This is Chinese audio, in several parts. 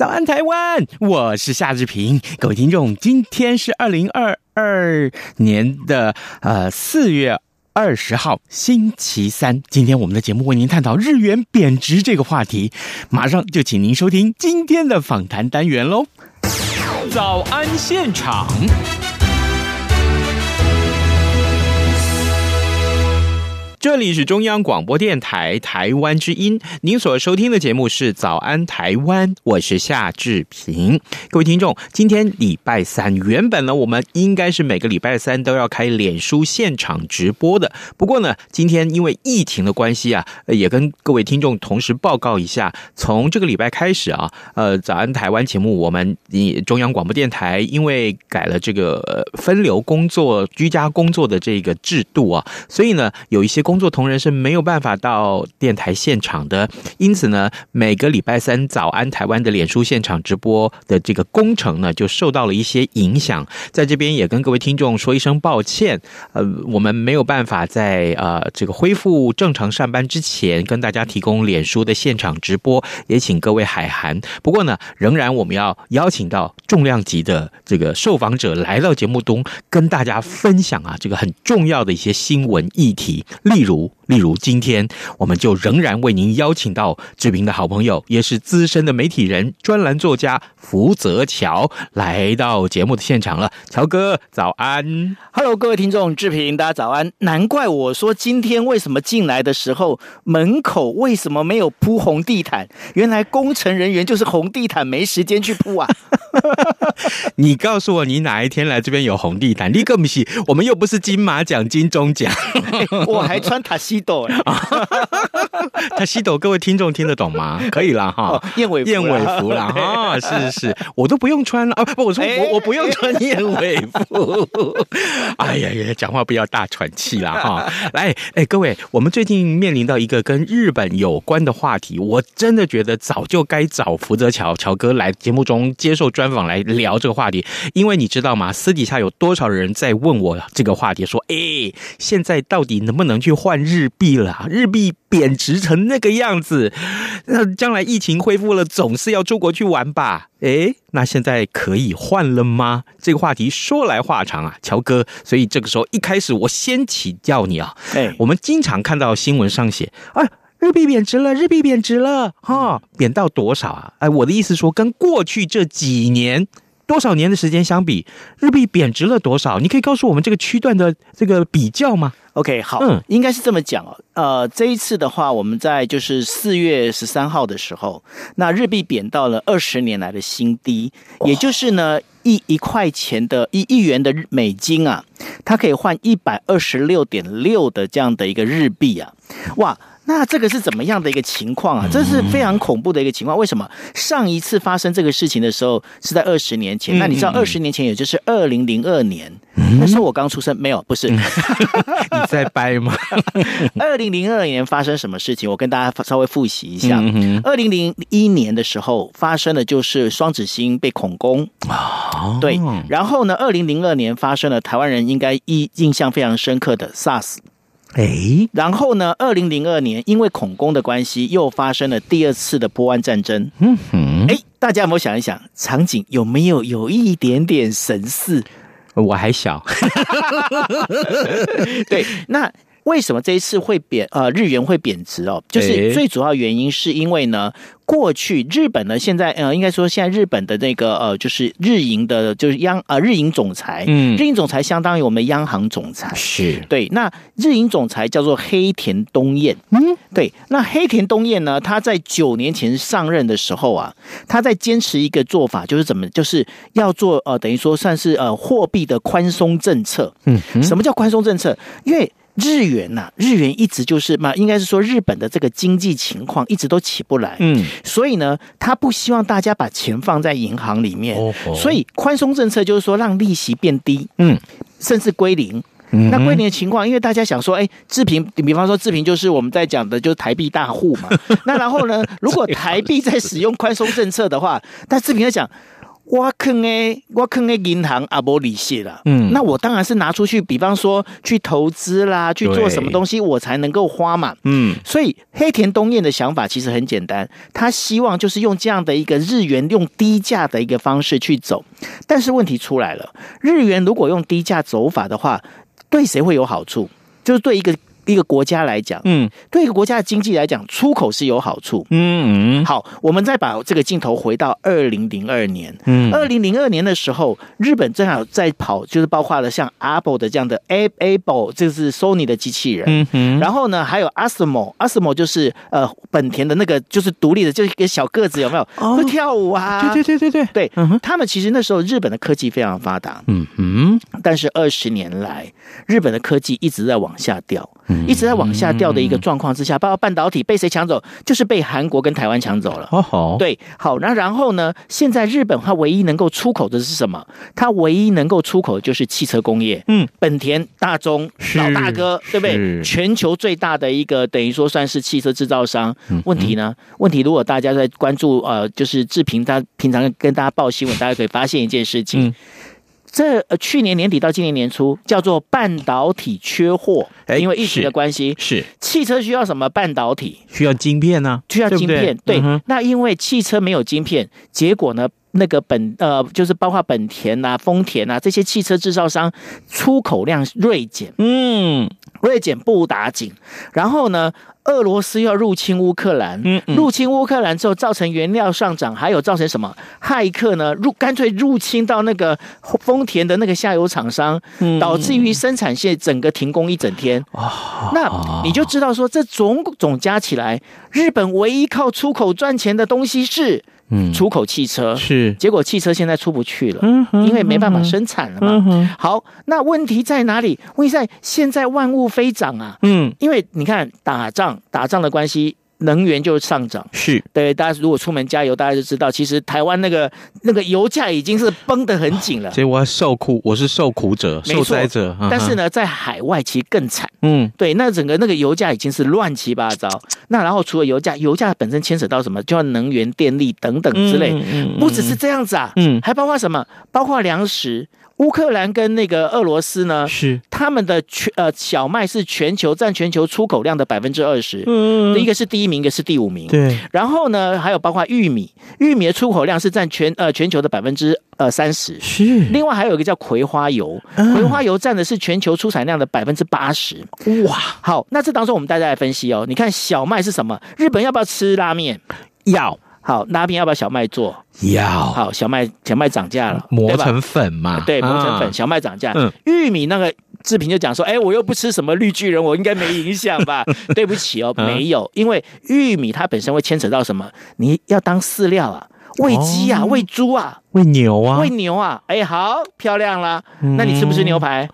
早安台湾，我是夏志平。各位听众，今天是二零二二年的呃四月二十号，星期三。今天我们的节目为您探讨日元贬值这个话题，马上就请您收听今天的访谈单元喽。早安现场。这里是中央广播电台台湾之音，您所收听的节目是《早安台湾》，我是夏志平。各位听众，今天礼拜三，原本呢，我们应该是每个礼拜三都要开脸书现场直播的。不过呢，今天因为疫情的关系啊，也跟各位听众同时报告一下，从这个礼拜开始啊，呃，《早安台湾》节目，我们以中央广播电台因为改了这个分流工作、居家工作的这个制度啊，所以呢，有一些。工作同仁是没有办法到电台现场的，因此呢，每个礼拜三早安台湾的脸书现场直播的这个工程呢，就受到了一些影响。在这边也跟各位听众说一声抱歉，呃，我们没有办法在呃这个恢复正常上班之前跟大家提供脸书的现场直播，也请各位海涵。不过呢，仍然我们要邀请到重量级的这个受访者来到节目中，跟大家分享啊这个很重要的一些新闻议题。例例如例如，今天我们就仍然为您邀请到志平的好朋友，也是资深的媒体人、专栏作家福泽乔来到节目的现场了。乔哥，早安！Hello，各位听众，志平，大家早安。难怪我说今天为什么进来的时候门口为什么没有铺红地毯？原来工程人员就是红地毯没时间去铺啊！你告诉我，你哪一天来这边有红地毯？你更不是，我们又不是金马奖、金钟奖，我还穿塔西斗。塔西斗，各位听众听得懂吗？可以啦哈，燕尾燕尾服啦哈，是是，我都不用穿了啊！不，我说我我不用穿燕尾服。哎呀呀，讲话不要大喘气啦哈！来，哎，各位，我们最近面临到一个跟日本有关的话题，我真的觉得早就该找福泽乔乔哥来节目中接受专访来聊这个话题，因为你知道吗？私底下有多少人在问我这个话题，说，哎，现在到底能不能去换日币了？日币贬值成那个样子，那将来疫情恢复了，总是要出国去玩吧？哎，那现在可以换了吗？这个话题说来话长啊，乔哥。所以这个时候一开始，我先请教你啊，哎，我们经常看到新闻上写，啊。日币贬值了，日币贬值了，哈，贬到多少啊？哎，我的意思说，跟过去这几年多少年的时间相比，日币贬值了多少？你可以告诉我们这个区段的这个比较吗？OK，好，嗯，应该是这么讲哦。呃，这一次的话，我们在就是四月十三号的时候，那日币贬到了二十年来的新低，也就是呢，一一块钱的一亿元的美金啊，它可以换一百二十六点六的这样的一个日币啊，哇！那这个是怎么样的一个情况啊？这是非常恐怖的一个情况。为什么上一次发生这个事情的时候是在二十年前？那你知道二十年前也就是二零零二年，那时候我刚出生，没有，不是。你在掰吗？二零零二年发生什么事情？我跟大家稍微复习一下。二零零一年的时候发生的就是双子星被恐攻啊，对。然后呢，二零零二年发生了台湾人应该印印象非常深刻的 SARS。哎，然后呢？二零零二年因为恐攻的关系，又发生了第二次的波湾战争。嗯哼，哎，大家有没有想一想，场景有没有有一点点神似？我还小。对，那。为什么这一次会贬呃日元会贬值哦？就是最主要原因是因为呢。过去日本呢，现在呃，应该说现在日本的那个呃，就是日银的，就是央呃日银总裁，嗯，日银总裁相当于我们央行总裁，是对。那日银总裁叫做黑田东彦，嗯，对。那黑田东彦呢，他在九年前上任的时候啊，他在坚持一个做法，就是怎么，就是要做呃，等于说算是呃货币的宽松政策。嗯，什么叫宽松政策？因为日元呐、啊，日元一直就是嘛，应该是说日本的这个经济情况一直都起不来，嗯，所以呢，他不希望大家把钱放在银行里面，哦哦，所以宽松政策就是说让利息变低，嗯，甚至归零。嗯、那归零的情况，因为大家想说，哎，志平，比方说志平就是我们在讲的，就是台币大户嘛。那然后呢，如果台币在使用宽松政策的话，但志平在讲。我坑诶，我坑诶，银行阿波利息了。嗯，那我当然是拿出去，比方说去投资啦，去做什么东西，我才能够花嘛。嗯，所以黑田东彦的想法其实很简单，他希望就是用这样的一个日元用低价的一个方式去走。但是问题出来了，日元如果用低价走法的话，对谁会有好处？就是对一个。一个国家来讲，嗯，对一个国家的经济来讲，出口是有好处，嗯嗯。好，我们再把这个镜头回到二零零二年，嗯，二零零二年的时候，日本正好在跑，就是包括了像 Apple 的这样的 Apple，这是 Sony 的机器人，嗯嗯。然后呢，还有 ASIMO，ASIMO 就是呃本田的那个，就是独立的，就是一个小个子，有没有？哦，会跳舞啊，对对对对对对。嗯，他们其实那时候日本的科技非常发达，嗯嗯。但是二十年来，日本的科技一直在往下掉。一直在往下掉的一个状况之下，包括半导体被谁抢走？就是被韩国跟台湾抢走了。哦，好，对，好，那然后呢？现在日本它唯一能够出口的是什么？它唯一能够出口的就是汽车工业。嗯，本田、大中老大哥，对不对？全球最大的一个等于说算是汽车制造商。问题呢？问题如果大家在关注呃，就是志平他平常跟大家报新闻，大家可以发现一件事情。这去年年底到今年年初，叫做半导体缺货，因为疫情的关系，是汽车需要什么半导体？需要晶片呢？需要晶片。对，那因为汽车没有晶片，结果呢，那个本呃，就是包括本田啊、丰田啊这些汽车制造商出口量锐减，嗯，锐减不打紧，然后呢？俄罗斯要入侵乌克兰，嗯嗯、入侵乌克兰之后造成原料上涨，还有造成什么？骇客呢入干脆入侵到那个丰田的那个下游厂商，嗯、导致于生产线整个停工一整天。哦、那你就知道说，这种种加起来，日本唯一靠出口赚钱的东西是。嗯，出口汽车是，结果汽车现在出不去了，嗯，因为没办法生产了嘛。嗯，好，那问题在哪里？问题在现在万物飞涨啊，嗯，因为你看打仗，打仗的关系。能源就上涨，是对大家如果出门加油，大家就知道，其实台湾那个那个油价已经是绷得很紧了。所以我要受苦，我是受苦者、受灾者。但是呢，在海外其实更惨。嗯，对，那整个那个油价已经是乱七八糟。那然后除了油价，油价本身牵扯到什么？就要能源、电力等等之类。嗯，不只是这样子啊。嗯，还包括什么？包括粮食。乌克兰跟那个俄罗斯呢，是他们的全呃小麦是全球占全球出口量的百分之二十，嗯，一个是第一名，一个是第五名，对。然后呢，还有包括玉米，玉米的出口量是占全呃全球的百分之呃三十，是。另外还有一个叫葵花油，嗯、葵花油占的是全球出产量的百分之八十，哇。好，那这当中我们大家来分析哦，你看小麦是什么？日本要不要吃拉面？要。好，拉面要不要小麦做？要。好，小麦小麦涨价了，磨成粉嘛？对，磨成粉，啊、小麦涨价。嗯，玉米那个志平就讲说，哎，我又不吃什么绿巨人，我应该没影响吧？对不起哦，没有，因为玉米它本身会牵扯到什么？你要当饲料啊，喂鸡啊，喂猪啊，喂牛啊，喂牛啊。哎，好漂亮啦，那你吃不吃牛排？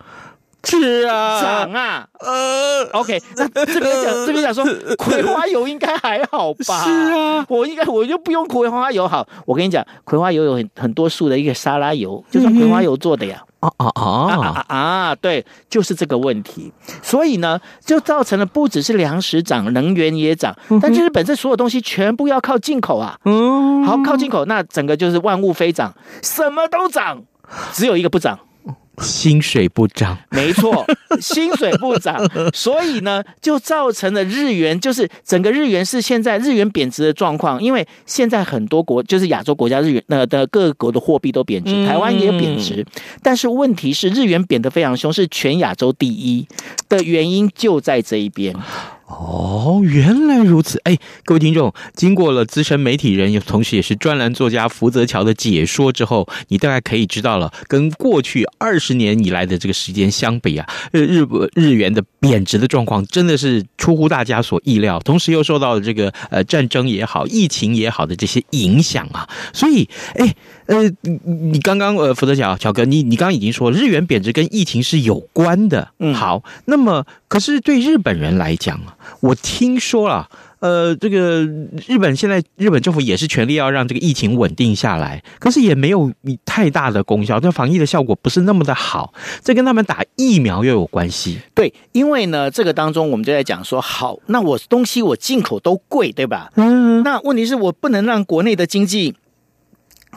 吃啊，长啊，呃，OK，那这边讲，这边讲说 葵花油应该还好吧？是啊，我应该我就不用葵花油好。我跟你讲，葵花油有很很多树的一个沙拉油，就是葵花油做的呀。啊啊啊啊啊！对，就是这个问题。所以呢，就造成了不只是粮食涨，能源也涨，但日本身所有东西全部要靠进口啊。嗯，好，靠进口，那整个就是万物飞涨，什么都涨，只有一个不涨。薪水不涨，没错，薪水不涨，所以呢，就造成了日元，就是整个日元是现在日元贬值的状况。因为现在很多国，就是亚洲国家日元那的各国的货币都贬值，台湾也贬值，但是问题是日元贬得非常凶，是全亚洲第一的原因就在这一边。哦，原来如此！哎，各位听众，经过了资深媒体人，同时也是专栏作家福泽桥的解说之后，你大概可以知道了，跟过去二十年以来的这个时间相比啊，日日元的贬值的状况真的是出乎大家所意料，同时又受到了这个呃战争也好、疫情也好的这些影响啊，所以，哎，呃，你你刚刚呃，福泽乔乔哥，你你刚刚已经说日元贬值跟疫情是有关的，嗯，好，那么可是对日本人来讲啊。我听说了，呃，这个日本现在日本政府也是全力要让这个疫情稳定下来，可是也没有太大的功效，这防疫的效果不是那么的好，这跟他们打疫苗又有关系。对，因为呢，这个当中我们就在讲说，好，那我东西我进口都贵，对吧？嗯，那问题是我不能让国内的经济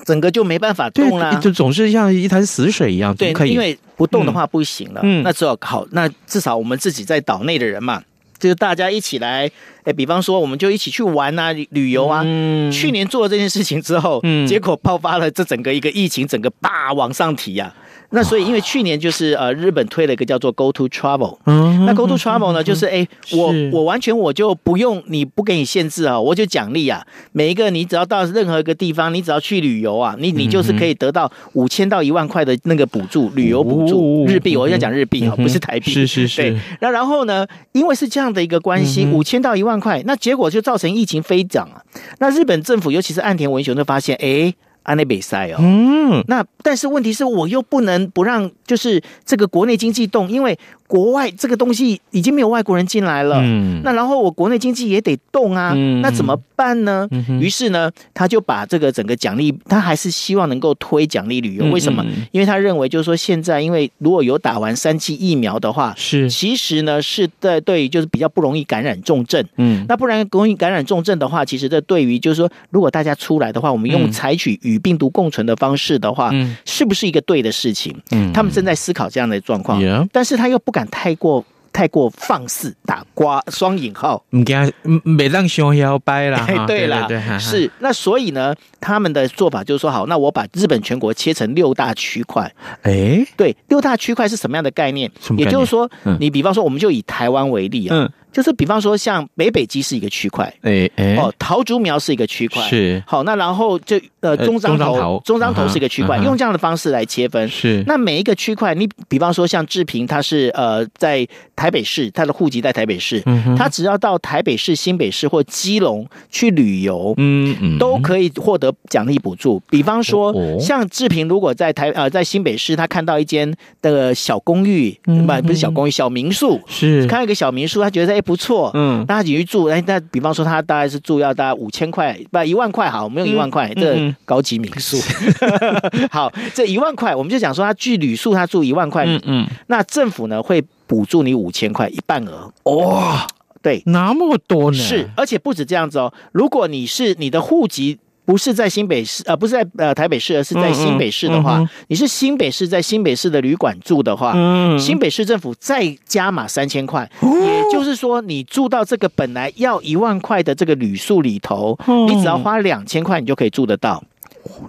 整个就没办法动了，就总是像一潭死水一样，对，可以，因为不动的话不行了。嗯，那只好好，那至少我们自己在岛内的人嘛。就是大家一起来，哎，比方说，我们就一起去玩啊，旅游啊。嗯，去年做了这件事情之后，嗯，结果爆发了这整个一个疫情，整个叭往上提呀、啊。那所以，因为去年就是呃，日本推了一个叫做 Go to Travel，嗯，那 Go to Travel 呢，就是哎，我我完全我就不用你不给你限制啊，我就奖励啊，每一个你只要到任何一个地方，你只要去旅游啊，你你就是可以得到五千到一万块的那个补助，旅游补助日币，我要讲日币啊，不是台币，是是是。对，那然后呢，因为是这样的一个关系，五千到一万块，那结果就造成疫情飞涨啊。那日本政府尤其是岸田文雄就发现，哎。安内比赛哦，嗯，那但是问题是我又不能不让，就是这个国内经济动，因为。国外这个东西已经没有外国人进来了，嗯，那然后我国内经济也得动啊，嗯，那怎么办呢？嗯，于是呢，他就把这个整个奖励，他还是希望能够推奖励旅游。为什么？因为他认为就是说，现在因为如果有打完三剂疫苗的话，是。其实呢是在对于就是比较不容易感染重症，嗯，那不然容易感染重症的话，其实这对于就是说，如果大家出来的话，我们用采取与病毒共存的方式的话，嗯，是不是一个对的事情？嗯，他们正在思考这样的状况，但是他又不敢。太过太过放肆，打瓜双引号，唔惊，没让熊腰掰啦。对啦，对对对，是那所以呢，他们的做法就是说，好，那我把日本全国切成六大区块。哎、欸，对，六大区块是什么样的概念？概念也就是说，嗯、你比方说，我们就以台湾为例啊。嗯就是比方说，像北北基是一个区块，哎哎，哦，桃竹苗是一个区块，是。好，那然后就呃中彰头，中彰头是一个区块，用这样的方式来切分，是。那每一个区块，你比方说像志平，他是呃在台北市，他的户籍在台北市，他只要到台北市、新北市或基隆去旅游，嗯嗯，都可以获得奖励补助。比方说，像志平如果在台呃在新北市，他看到一间的小公寓，不不是小公寓，小民宿，是。看到一个小民宿，他觉得在。不错，嗯，那他进去住，哎，那比方说他大概是住要大概五千块，不一万块好，我们用一万块，这高级民宿，好，这一万块，我们就讲说他去旅宿，他住一万块，嗯嗯，那政府呢会补助你五千块，一半额，哇，对，那么多呢，是，而且不止这样子哦，如果你是你的户籍。不是在新北市，呃，不是在呃台北市，而是在新北市的话，嗯嗯、你是新北市在新北市的旅馆住的话，嗯、新北市政府再加码三千块，哦、也就是说，你住到这个本来要一万块的这个旅宿里头，嗯、你只要花两千块，你就可以住得到。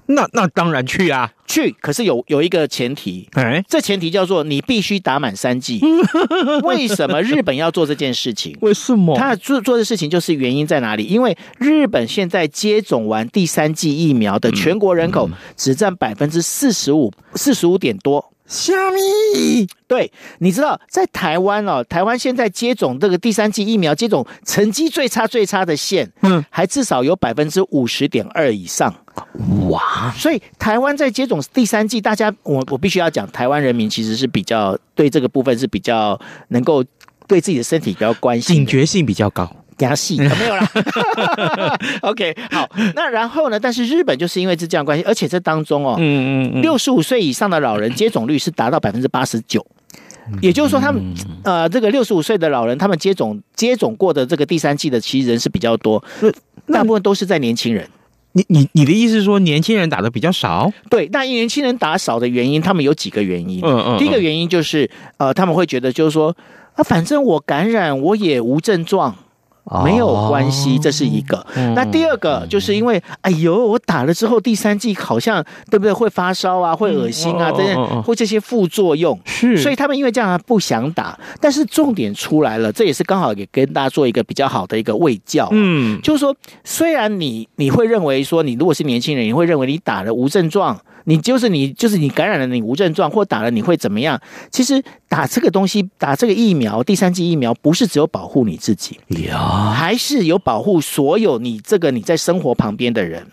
那那当然去啊，去。可是有有一个前提，哎，这前提叫做你必须打满三剂。为什么日本要做这件事情？为什么他做做的事情就是原因在哪里？因为日本现在接种完第三剂疫苗的全国人口只占百分之四十五，四十五点多。虾米？对，你知道在台湾哦，台湾现在接种这个第三剂疫苗接种成绩最差最差的县，嗯，还至少有百分之五十点二以上。哇！所以台湾在接种第三季，大家我我必须要讲，台湾人民其实是比较对这个部分是比较能够对自己的身体比较关心，警觉性比较高。加戏没有啦，OK，好，那然后呢？但是日本就是因为是这样关系，而且这当中哦，嗯嗯，六十五岁以上的老人接种率是达到百分之八十九，也就是说，他们呃，这个六十五岁的老人，他们接种接种过的这个第三季的其实人是比较多，大部分都是在年轻人。你你你的意思是说，年轻人打的比较少？对，那年轻人打少的原因，他们有几个原因。嗯嗯，第一个原因就是，呃，他们会觉得就是说，啊，反正我感染我也无症状。没有关系，这是一个。嗯、那第二个就是因为，哎呦，我打了之后第三剂好像对不对？会发烧啊，会恶心啊，这些或这些副作用。是，所以他们因为这样不想打。但是重点出来了，这也是刚好也跟大家做一个比较好的一个卫教。嗯，就是说，虽然你你会认为说，你如果是年轻人，你会认为你打了无症状。你就是你，就是你感染了，你无症状或打了你会怎么样？其实打这个东西，打这个疫苗，第三剂疫苗不是只有保护你自己，还是有保护所有你这个你在生活旁边的人。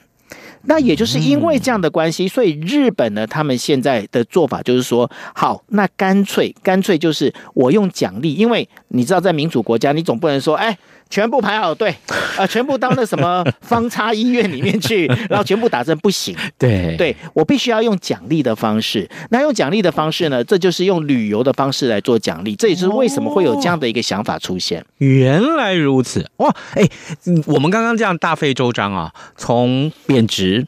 那也就是因为这样的关系，所以日本呢，他们现在的做法就是说，好，那干脆干脆就是我用奖励，因为你知道在民主国家，你总不能说，哎。全部排好队，啊、呃，全部到那什么方差医院里面去，然后全部打针不行。对，对我必须要用奖励的方式。那用奖励的方式呢？这就是用旅游的方式来做奖励。这也是为什么会有这样的一个想法出现。哦、原来如此，哇！哎，我们刚刚这样大费周章啊，从贬值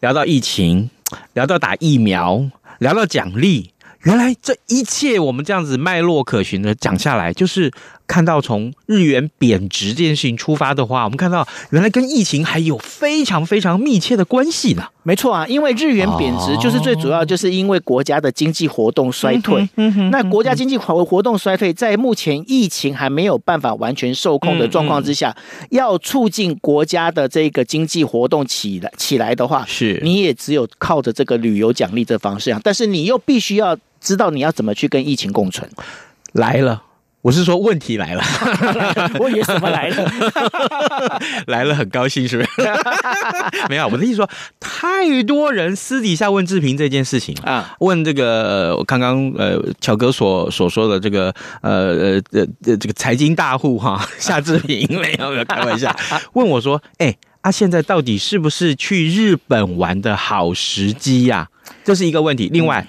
聊到疫情，聊到打疫苗，聊到奖励。原来这一切我们这样子脉络可循的讲下来，就是看到从日元贬值这件事情出发的话，我们看到原来跟疫情还有非常非常密切的关系呢。没错啊，因为日元贬值就是最主要就是因为国家的经济活动衰退。那国家经济活活动衰退，在目前疫情还没有办法完全受控的状况之下，要促进国家的这个经济活动起来起来的话，是你也只有靠着这个旅游奖励这方式啊。但是你又必须要。知道你要怎么去跟疫情共存，来了，我是说问题来了，我以为什么来了，来了很高兴是不是？没有，我的意思说，太多人私底下问志平这件事情啊，问这个刚刚呃乔哥所所说的这个呃呃呃这个财经大户哈夏志平没有没有开玩笑，问我说，哎啊现在到底是不是去日本玩的好时机呀？这是一个问题，另外。嗯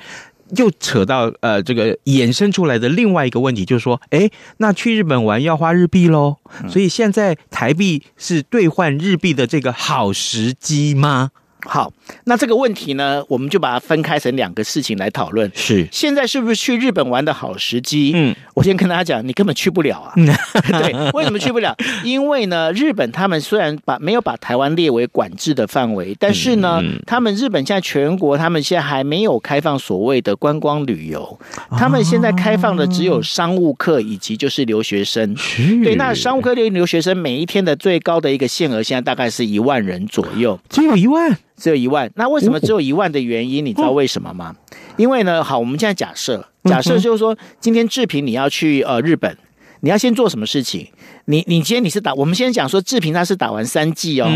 又扯到呃，这个衍生出来的另外一个问题，就是说，哎，那去日本玩要花日币喽，所以现在台币是兑换日币的这个好时机吗？好，那这个问题呢，我们就把它分开成两个事情来讨论。是，现在是不是去日本玩的好时机？嗯，我先跟大家讲，你根本去不了啊。对，为什么去不了？因为呢，日本他们虽然把没有把台湾列为管制的范围，但是呢，他们日本现在全国他们现在还没有开放所谓的观光旅游，他们现在开放的只有商务客以及就是留学生。对，那商务客留留学生每一天的最高的一个限额现在大概是一万人左右，只有一万。只有一万，那为什么只有一万的原因，你知道为什么吗？因为呢，好，我们现在假设，假设就是说，今天志平你要去呃日本，你要先做什么事情？你你今天你是打，我们先讲说志平他是打完三剂哦，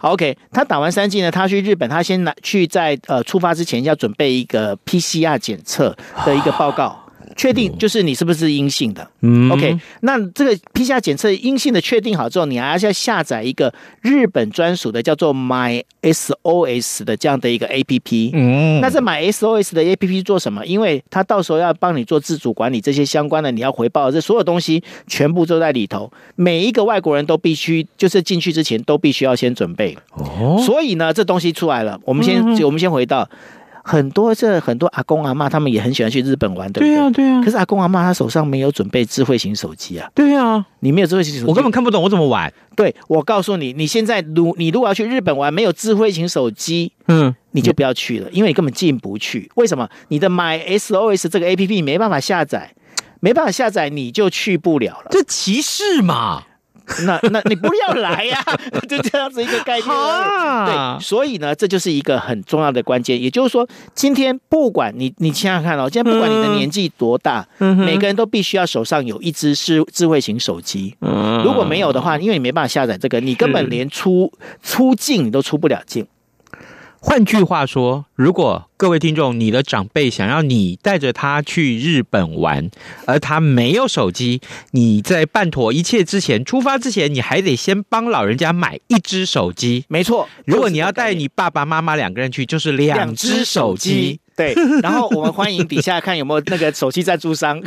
好，OK，他打完三剂呢，他去日本，他先拿去在呃出发之前要准备一个 PCR 检测的一个报告。确定就是你是不是阴性的，嗯，OK，那这个 PCR 检测阴性的确定好之后，你还是要下载一个日本专属的叫做 My SOS 的这样的一个 APP，嗯，那这 My SOS 的 APP 做什么？因为它到时候要帮你做自主管理，这些相关的你要回报的这所有东西全部都在里头，每一个外国人都必须就是进去之前都必须要先准备，哦，所以呢，这东西出来了，我们先我们先回到。很多这很多阿公阿妈他们也很喜欢去日本玩，对不对？对啊，对啊。可是阿公阿妈他手上没有准备智慧型手机啊。对啊，你没有智慧型手机，我根本看不懂我怎么玩。对，我告诉你，你现在如你如果要去日本玩，没有智慧型手机，嗯，你就不要去了，因为你根本进不去。为什么？你的 My SOS 这个 APP 你没办法下载，没办法下载，你就去不了了。这歧视嘛？那那你不要来呀、啊，就这样子一个概念。对，所以呢，这就是一个很重要的关键。也就是说，今天不管你，你想想看哦，今天不管你的年纪多大，嗯、每个人都必须要手上有一只智智慧型手机。嗯、如果没有的话，因为你没办法下载这个，你根本连出出境你都出不了境。换句话说，如果各位听众，你的长辈想要你带着他去日本玩，而他没有手机，你在办妥一切之前，出发之前，你还得先帮老人家买一只手机。没错，如果你要带你爸爸妈妈两个人去，就是两只手机。对，然后我们欢迎底下看有没有那个手机赞助商。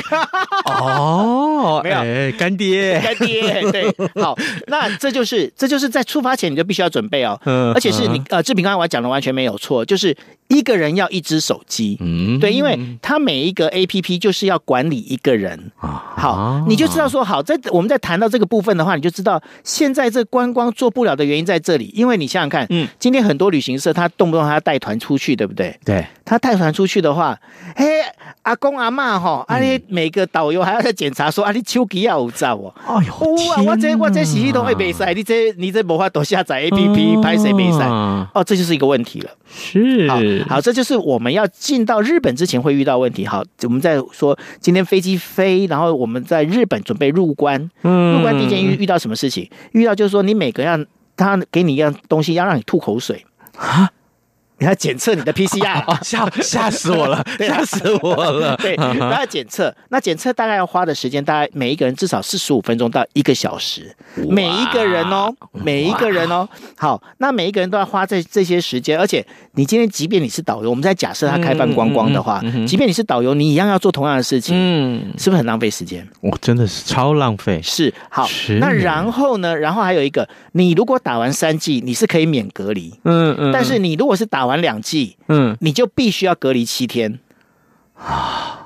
哦，没有。哎干爹，干爹，对，好，那这就是这就是在出发前你就必须要准备哦，嗯而且是你呃志平刚才我讲的完全没有错，就是一个人要一只手机，嗯。对，因为他每一个 APP 就是要管理一个人，啊。好，你就知道说好，在我们在谈到这个部分的话，你就知道现在这观光做不了的原因在这里，因为你想想看，嗯，今天很多旅行社他动不动他要带团出去，对不对？对，他带团出去的话，嘿，阿公阿妈哈，啊，你每个导游还要再检查说，啊，你手机要有照哦。哎呦，有啊，我这我这系统会没塞，你这你这无法都下载 APP 拍谁没塞？哦，这就是一个问题了。是好，好，这就是我们要进到日本之前会遇到问题。好，我们在说今天飞机飞，然后我们在日本准备入关，嗯入关第一件遇遇到什么事情？遇到就是说你每个让他给你一样东西，要让你吐口水啊。你要检测你的 PCR，哦，吓吓死我了，吓死我了。对，都要检测，那检测大概要花的时间，大概每一个人至少四十五分钟到一个小时，每一个人哦，每一个人哦。好，那每一个人都要花这这些时间，而且你今天即便你是导游，我们在假设他开放光光的话，即便你是导游，你一样要做同样的事情，嗯，是不是很浪费时间？我真的是超浪费。是，好，那然后呢？然后还有一个，你如果打完三剂，你是可以免隔离，嗯嗯，但是你如果是打完两剂，嗯，你就必须要隔离七天。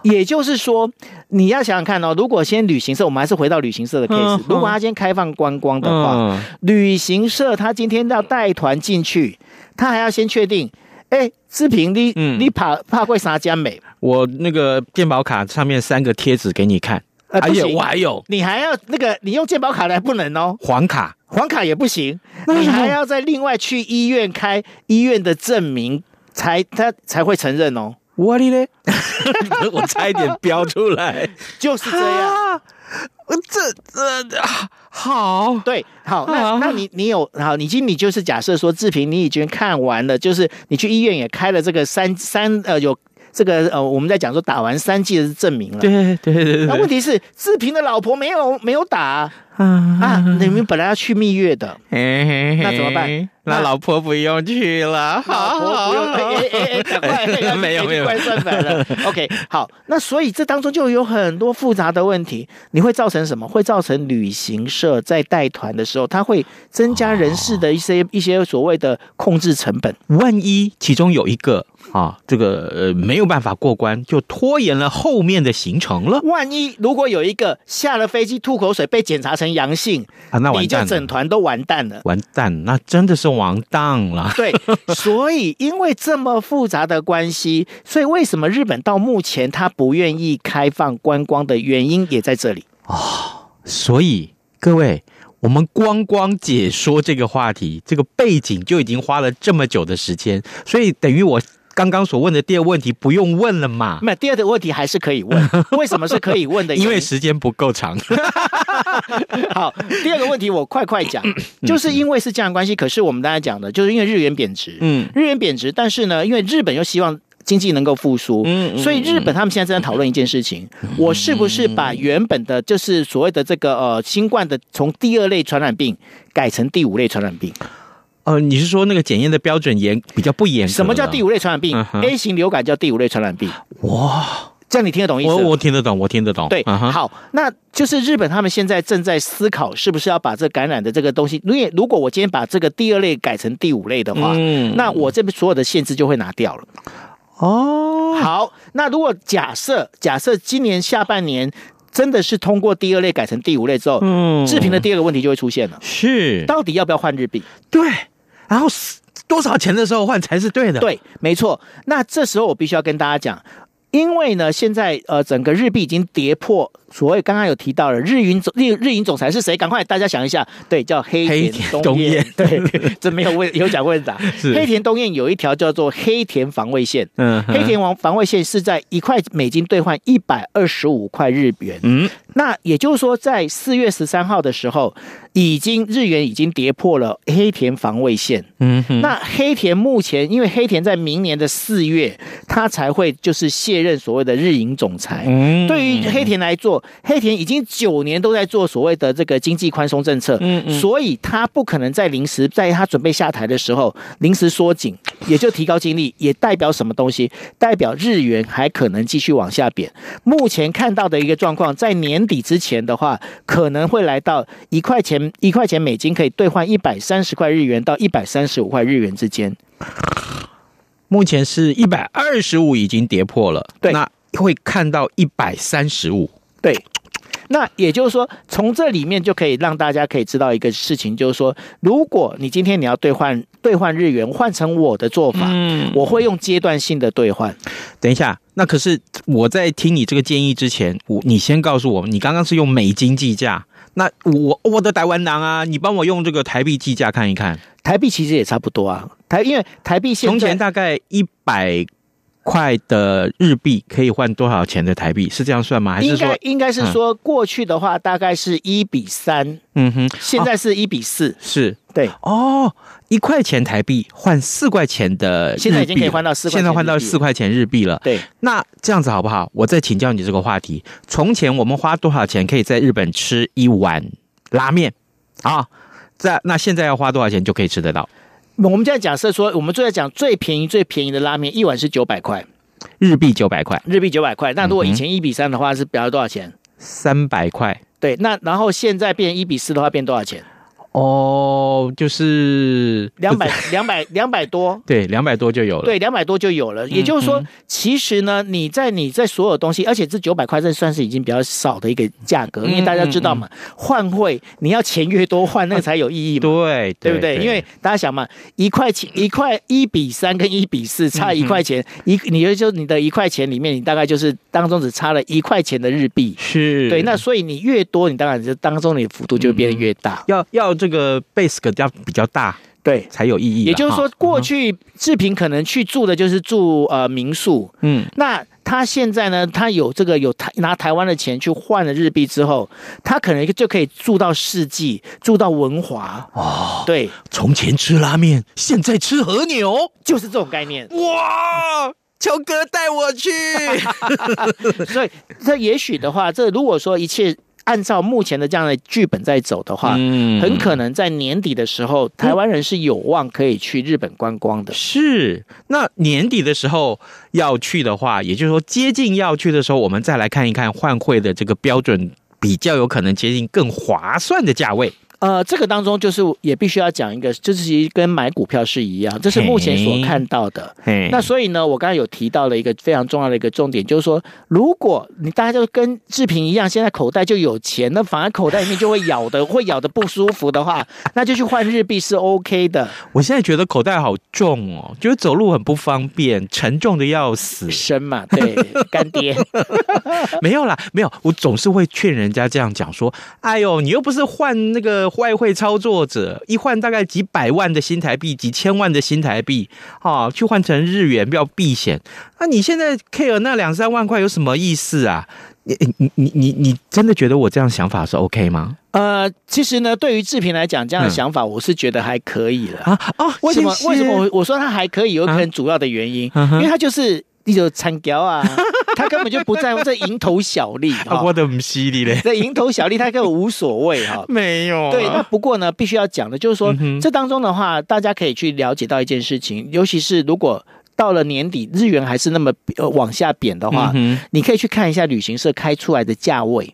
也就是说，你要想想看哦，如果先旅行社，我们还是回到旅行社的 case，、嗯、如果他今天开放观光的话，嗯、旅行社他今天要带团进去，他还要先确定，哎，志平，你、嗯、你怕怕会啥家美？我那个健保卡上面三个贴纸给你看，呃，不行，我还有，你还要那个，你用健保卡来不能哦，黄卡，黄卡也不行，你还要再另外去医院开医院的证明，才他才会承认哦。我的嘞，我差一点飙出来，就是这样。这这好，对，好，那那你你有好，你今天你就是假设说志平，你已经看完了，就是你去医院也开了这个三三呃有这个呃我们在讲说打完三剂的证明了，对对对对。那问题是志平的老婆没有没有打啊，啊你们本来要去蜜月的，那怎么办？那老婆不用去了，老婆不用，哎哎哎，赶快，没有没有，快算反了。OK，好，那所以这当中就有很多复杂的问题，你会造成什么？会造成旅行社在带团的时候，它会增加人事的一些一些所谓的控制成本。万一其中有一个啊，这个呃没有办法过关，就拖延了后面的行程了。万一如果有一个下了飞机吐口水被检查成阳性啊，那完蛋了，你就整团都完蛋了，完蛋，那真的是。完蛋了，对，所以因为这么复杂的关系，所以为什么日本到目前他不愿意开放观光的原因也在这里哦。所以各位，我们光光解说这个话题，这个背景就已经花了这么久的时间，所以等于我。刚刚所问的第二个问题不用问了嘛？没有，第二个问题还是可以问。为什么是可以问的？因为时间不够长。好，第二个问题我快快讲，就是因为是这样关系。可是我们刚才讲的，就是因为日元贬值，嗯，日元贬值，但是呢，因为日本又希望经济能够复苏，嗯，所以日本他们现在正在讨论一件事情：我是不是把原本的，就是所谓的这个呃新冠的，从第二类传染病改成第五类传染病？呃，你是说那个检验的标准严比较不严？什么叫第五类传染病、嗯、？A 型流感叫第五类传染病。哇，这样你听得懂意思？我我听得懂，我听得懂。对，嗯、好，那就是日本他们现在正在思考，是不是要把这感染的这个东西，因为如果我今天把这个第二类改成第五类的话，嗯，那我这边所有的限制就会拿掉了。哦，好，那如果假设假设今年下半年真的是通过第二类改成第五类之后，嗯，志平的第二个问题就会出现了，是到底要不要换日币？对。然后多少钱的时候换才是对的？对，没错。那这时候我必须要跟大家讲，因为呢，现在呃，整个日币已经跌破所谓刚刚有提到了日银总日日银总裁是谁？赶快大家想一下，对，叫黑田东彦。对，这没有问有讲问答。黑田东彦有一条叫做黑田防卫线，嗯，黑田王防卫线是在一块美金兑换一百二十五块日元。嗯，那也就是说，在四月十三号的时候，已经日元已经跌破了黑田防卫线。嗯哼，那黑田目前，因为黑田在明年的四月，他才会就是卸任所谓的日银总裁。嗯，对于黑田来做，黑田已经九年都在做所谓的这个经济宽松政策。嗯嗯，所以他不可能在临时在他准备下台的时候临时缩紧，也就提高精力，也代表什么东西？代表日元还可能继续往下贬。目前看到的一个状况，在年底之前的话，可能会来到一块钱一块钱美金可以兑换一百三十块日元到一百三十五块日元之间。目前是一百二十五已经跌破了，对，那会看到一百三十五，对。那也就是说，从这里面就可以让大家可以知道一个事情，就是说，如果你今天你要兑换兑换日元，换成我的做法，嗯，我会用阶段性的兑换。等一下，那可是我在听你这个建议之前，我你先告诉我，你刚刚是用美金计价，那我我的台湾郎啊，你帮我用这个台币计价看一看，台币其实也差不多啊，台因为台币现在从前大概一百。块的日币可以换多少钱的台币？是这样算吗？还是说应该应该是说过去的话大概是一比三，嗯哼，现在是一比四，哦，是对哦，一块钱台币换四块钱的日币，现在已经可以换到四块钱，现在换到四块钱日币了。对，那这样子好不好？我再请教你这个话题：从前我们花多少钱可以在日本吃一碗拉面啊？在那现在要花多少钱就可以吃得到？我们现在假设说，我们就在讲最便宜、最便宜的拉面，一碗是九百块日币，九百块日币九百块。那如果以前一比三的话，是表示多少钱？三百块。对，那然后现在变一比四的话，变多少钱？哦，就是两百两百两百多，对，两百多就有了，对，两百多就有了。也就是说，其实呢，你在你在所有东西，而且这九百块，这算是已经比较少的一个价格，因为大家知道嘛，换汇你要钱越多换，那个才有意义嘛，对，对不对？因为大家想嘛，一块钱一块一比三跟一比四差一块钱，一你就你的一块钱里面，你大概就是当中只差了一块钱的日币，是。对。那所以你越多，你当然就当中你的幅度就变得越大，要要。这个 base 要比较大，对，才有意义。也就是说，过去志平可能去住的就是住呃民宿，嗯，那他现在呢，他有这个有台拿台湾的钱去换了日币之后，他可能就可以住到世纪，住到文华哦。对，从前吃拉面，现在吃和牛，就是这种概念。哇，乔哥带我去。所以这也许的话，这如果说一切。按照目前的这样的剧本在走的话，嗯，很可能在年底的时候，台湾人是有望可以去日本观光的。是，那年底的时候要去的话，也就是说接近要去的时候，我们再来看一看换汇的这个标准，比较有可能接近更划算的价位。呃，这个当中就是也必须要讲一个，就是其实跟买股票是一样，这是目前所看到的。那所以呢，我刚才有提到了一个非常重要的一个重点，就是说，如果你大家就跟志平一样，现在口袋就有钱，那反而口袋里面就会咬的，会咬的不舒服的话，那就去换日币是 OK 的。我现在觉得口袋好重哦，觉得走路很不方便，沉重的要死。生嘛，对，干爹。没有啦，没有，我总是会劝人家这样讲说，哎呦，你又不是换那个。外汇操作者一换大概几百万的新台币，几千万的新台币，啊，去换成日元比较避险。那你现在 care 那两三万块有什么意思啊？你你你你你真的觉得我这样想法是 OK 吗？呃，其实呢，对于志平来讲，这样的想法我是觉得还可以了、嗯、啊啊！为什么？为什么我我说他还可以？有可能主要的原因，啊、因为他就是。你就参交啊，他根本就不在乎这蝇头小利，我都不犀利嘞。这蝇头小利，他根本无所谓哈。没有。对，那不过呢，必须要讲的，就是说，这当中的话，大家可以去了解到一件事情，尤其是如果到了年底，日元还是那么呃往下贬的话，你可以去看一下旅行社开出来的价位。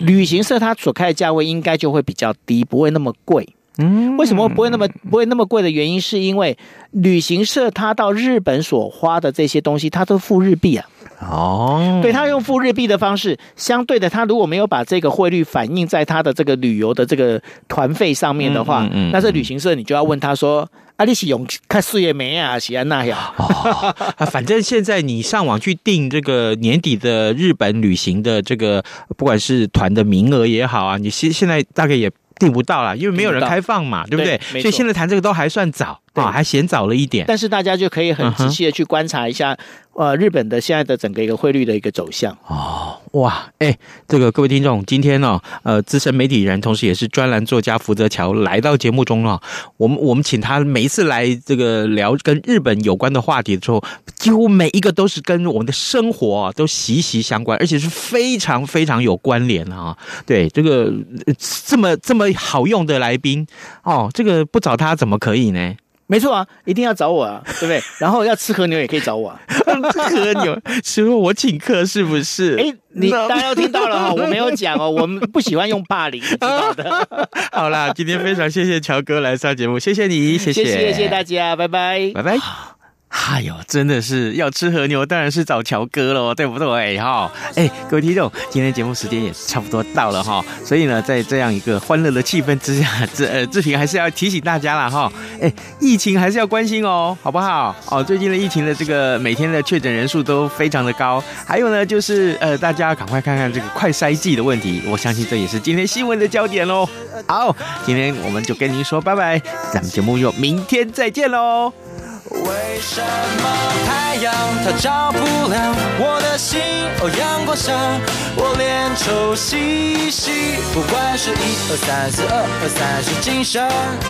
旅行社它所开的价位应该就会比较低，不会那么贵。嗯，为什么不会那么不会那么贵的原因，是因为旅行社他到日本所花的这些东西，它都付日币啊。哦，对，他用付日币的方式，相对的，他如果没有把这个汇率反映在他的这个旅游的这个团费上面的话，嗯嗯嗯、那这旅行社你就要问他说：“啊，你是用看四月没啊，喜安那呀？”哦，反正现在你上网去订这个年底的日本旅行的这个，不管是团的名额也好啊，你现现在大概也。订不到了，因为没有人开放嘛，对不对？所以现在谈这个都还算早。啊，还嫌早了一点。但是大家就可以很仔细的去观察一下，呃，日本的现在的整个一个汇率的一个走向。哦，哇，哎，这个各位听众，今天呢，呃，资深媒体人，同时也是专栏作家福泽桥来到节目中了。我们我们请他每一次来这个聊跟日本有关的话题的时候，几乎每一个都是跟我们的生活都息息相关，而且是非常非常有关联啊。对，这个这么这么好用的来宾哦，这个不找他怎么可以呢？没错啊，一定要找我啊，对不对？然后要吃和牛也可以找我啊，和牛师傅我请客是不是？哎，你大家都听到了哈，我没有讲哦，我们不喜欢用霸凌，知道的。好啦，今天非常谢谢乔哥来上节目，谢谢你，谢谢，谢谢，谢谢大家，拜拜，拜拜。哎呦，真的是要吃和牛，当然是找乔哥喽，对不对？哈，哎，各位听众，今天节目时间也是差不多到了哈，所以呢，在这样一个欢乐的气氛之下，志呃志平还是要提醒大家了哈，哎，疫情还是要关心哦，好不好？哦，最近的疫情的这个每天的确诊人数都非常的高，还有呢，就是呃，大家赶快看看这个快筛剂的问题，我相信这也是今天新闻的焦点喽。好，今天我们就跟您说拜拜，咱们节目又明天再见喽。为什么太阳它照不亮我的心？哦，阳光下，我脸抽稀稀，不管是一二三四二二三是精神。